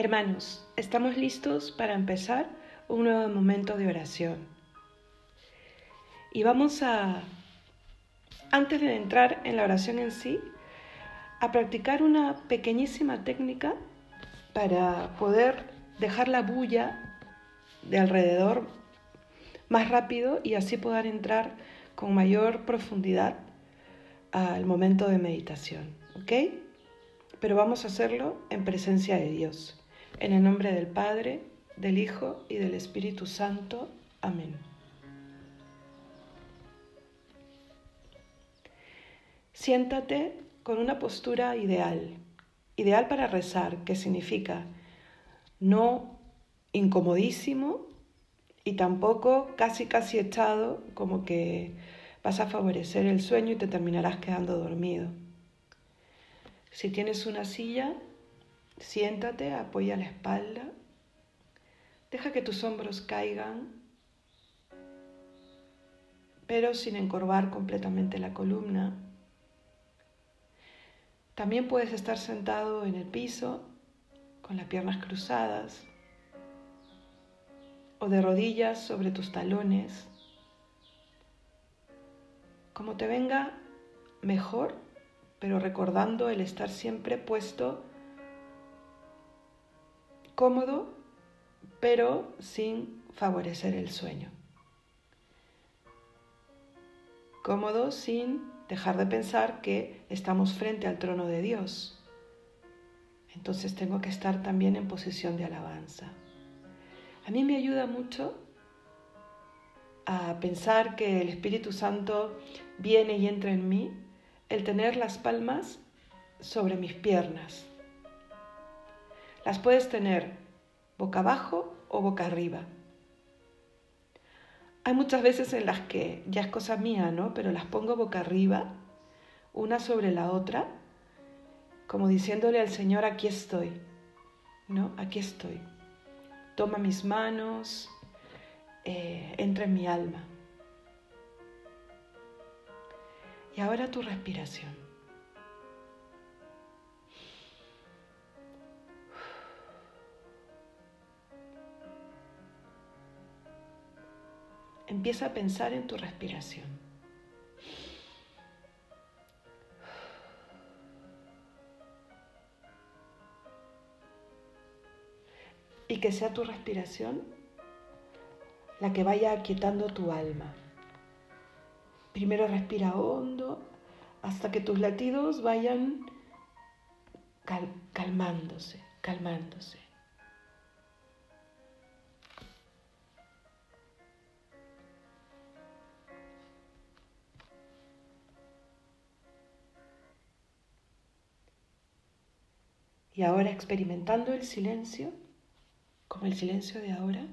Hermanos, estamos listos para empezar un nuevo momento de oración. Y vamos a, antes de entrar en la oración en sí, a practicar una pequeñísima técnica para poder dejar la bulla de alrededor más rápido y así poder entrar con mayor profundidad al momento de meditación. ¿Ok? Pero vamos a hacerlo en presencia de Dios. En el nombre del Padre, del Hijo y del Espíritu Santo. Amén. Siéntate con una postura ideal, ideal para rezar, que significa no incomodísimo y tampoco casi casi echado, como que vas a favorecer el sueño y te terminarás quedando dormido. Si tienes una silla, Siéntate, apoya la espalda, deja que tus hombros caigan, pero sin encorvar completamente la columna. También puedes estar sentado en el piso con las piernas cruzadas o de rodillas sobre tus talones, como te venga mejor, pero recordando el estar siempre puesto cómodo, pero sin favorecer el sueño. Cómodo sin dejar de pensar que estamos frente al trono de Dios. Entonces tengo que estar también en posición de alabanza. A mí me ayuda mucho a pensar que el Espíritu Santo viene y entra en mí el tener las palmas sobre mis piernas, las puedes tener boca abajo o boca arriba. Hay muchas veces en las que ya es cosa mía, ¿no? Pero las pongo boca arriba, una sobre la otra, como diciéndole al Señor, aquí estoy, ¿no? Aquí estoy. Toma mis manos, eh, entra en mi alma. Y ahora tu respiración. Empieza a pensar en tu respiración. Y que sea tu respiración la que vaya aquietando tu alma. Primero respira hondo hasta que tus latidos vayan calmándose, calmándose. Y ahora experimentando el silencio, como el silencio de ahora,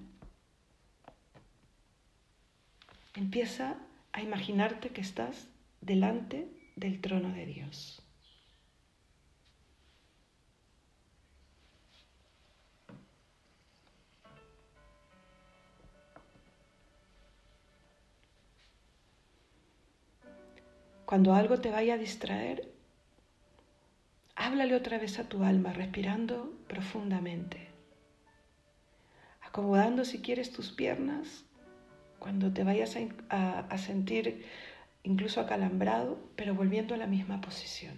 empieza a imaginarte que estás delante del trono de Dios. Cuando algo te vaya a distraer, Háblale otra vez a tu alma, respirando profundamente, acomodando si quieres tus piernas cuando te vayas a, sentir incluso acalambrado, pero volviendo a la misma posición,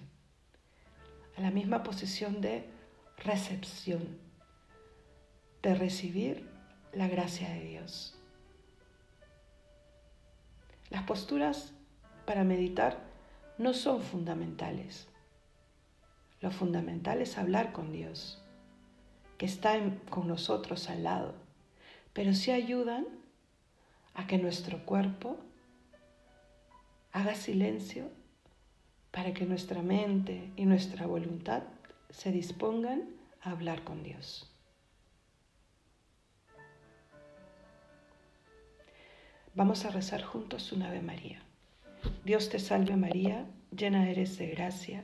a la misma posición de recepción, de recibir la gracia de Dios. Las posturas para meditar no son fundamentales. Lo fundamental es hablar con Dios, que está con nosotros al lado, pero sí ayudan a que nuestro cuerpo haga silencio para que nuestra mente y nuestra voluntad se dispongan a hablar con Dios. Vamos a rezar juntos un Ave María. Dios te salve María, llena eres de gracia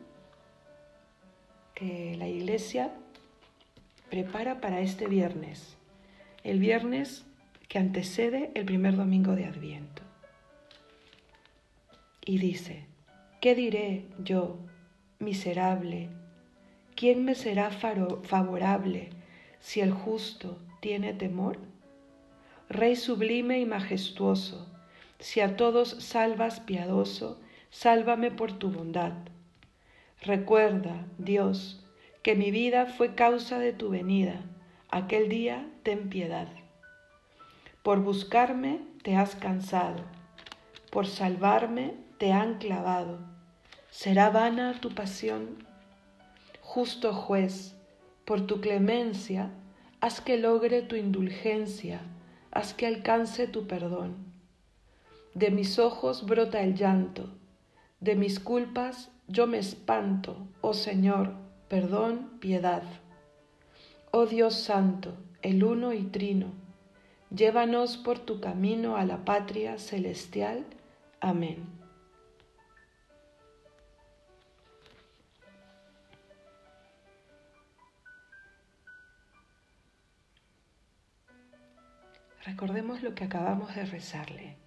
la iglesia prepara para este viernes, el viernes que antecede el primer domingo de Adviento. Y dice, ¿qué diré yo, miserable? ¿Quién me será favorable si el justo tiene temor? Rey sublime y majestuoso, si a todos salvas piadoso, sálvame por tu bondad. Recuerda, Dios, que mi vida fue causa de tu venida. Aquel día ten piedad. Por buscarme te has cansado, por salvarme te han clavado. ¿Será vana tu pasión? Justo juez, por tu clemencia, haz que logre tu indulgencia, haz que alcance tu perdón. De mis ojos brota el llanto, de mis culpas yo me espanto, oh Señor, perdón, piedad. Oh Dios Santo, el uno y trino, llévanos por tu camino a la patria celestial. Amén. Recordemos lo que acabamos de rezarle.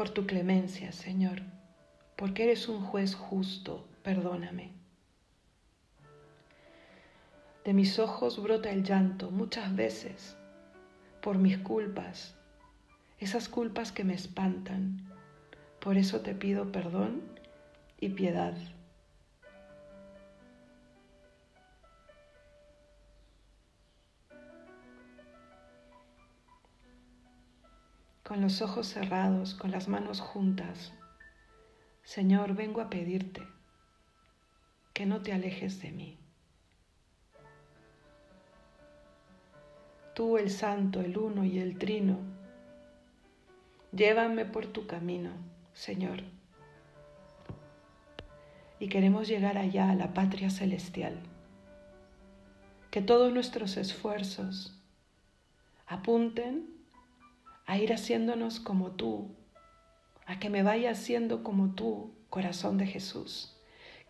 Por tu clemencia, Señor, porque eres un juez justo, perdóname. De mis ojos brota el llanto muchas veces por mis culpas, esas culpas que me espantan. Por eso te pido perdón y piedad. Con los ojos cerrados, con las manos juntas, Señor, vengo a pedirte que no te alejes de mí. Tú, el Santo, el Uno y el Trino, llévame por tu camino, Señor. Y queremos llegar allá a la patria celestial. Que todos nuestros esfuerzos apunten a ir haciéndonos como tú, a que me vaya haciendo como tú, corazón de Jesús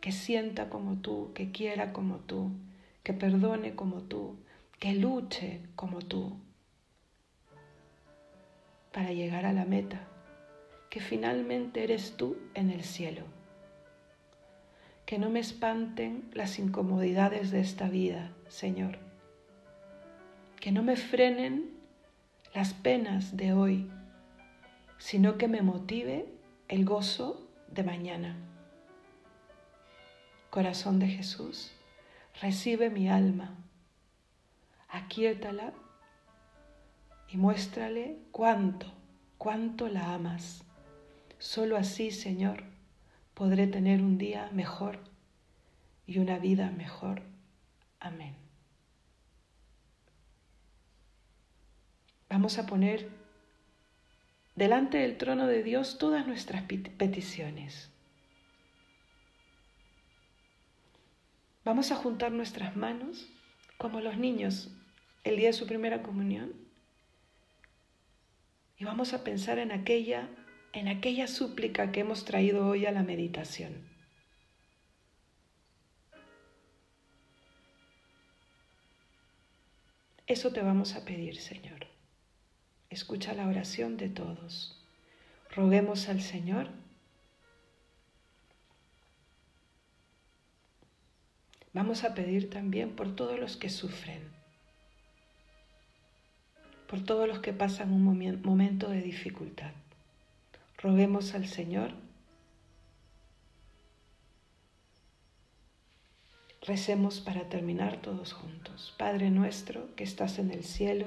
que sienta como tú, que quiera como tú, que perdone como tú, que luche como tú, para llegar a la meta, que finalmente eres tú en el cielo. Que no me espanten las incomodidades de esta vida, Señor. Que no me frenen las penas de hoy, sino que me motive el gozo de mañana. Corazón de Jesús, recibe mi alma, aquíétala y muéstrale cuánto, cuánto la amas. Solo así, Señor, podré tener un día mejor y una vida mejor. Amén. Vamos a poner delante del trono de Dios todas nuestras peticiones. Vamos a juntar nuestras manos como los niños el día de su primera comunión y vamos a pensar en aquella en aquella súplica que hemos traído hoy a la meditación. Eso te vamos a pedir, Señor. Escucha la oración de todos. Roguemos al Señor Vamos a pedir también por todos los que sufren, por todos los que pasan un momento de dificultad. Roguemos al Señor. Recemos para terminar todos juntos. Padre nuestro que estás en el cielo,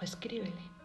O escríbele.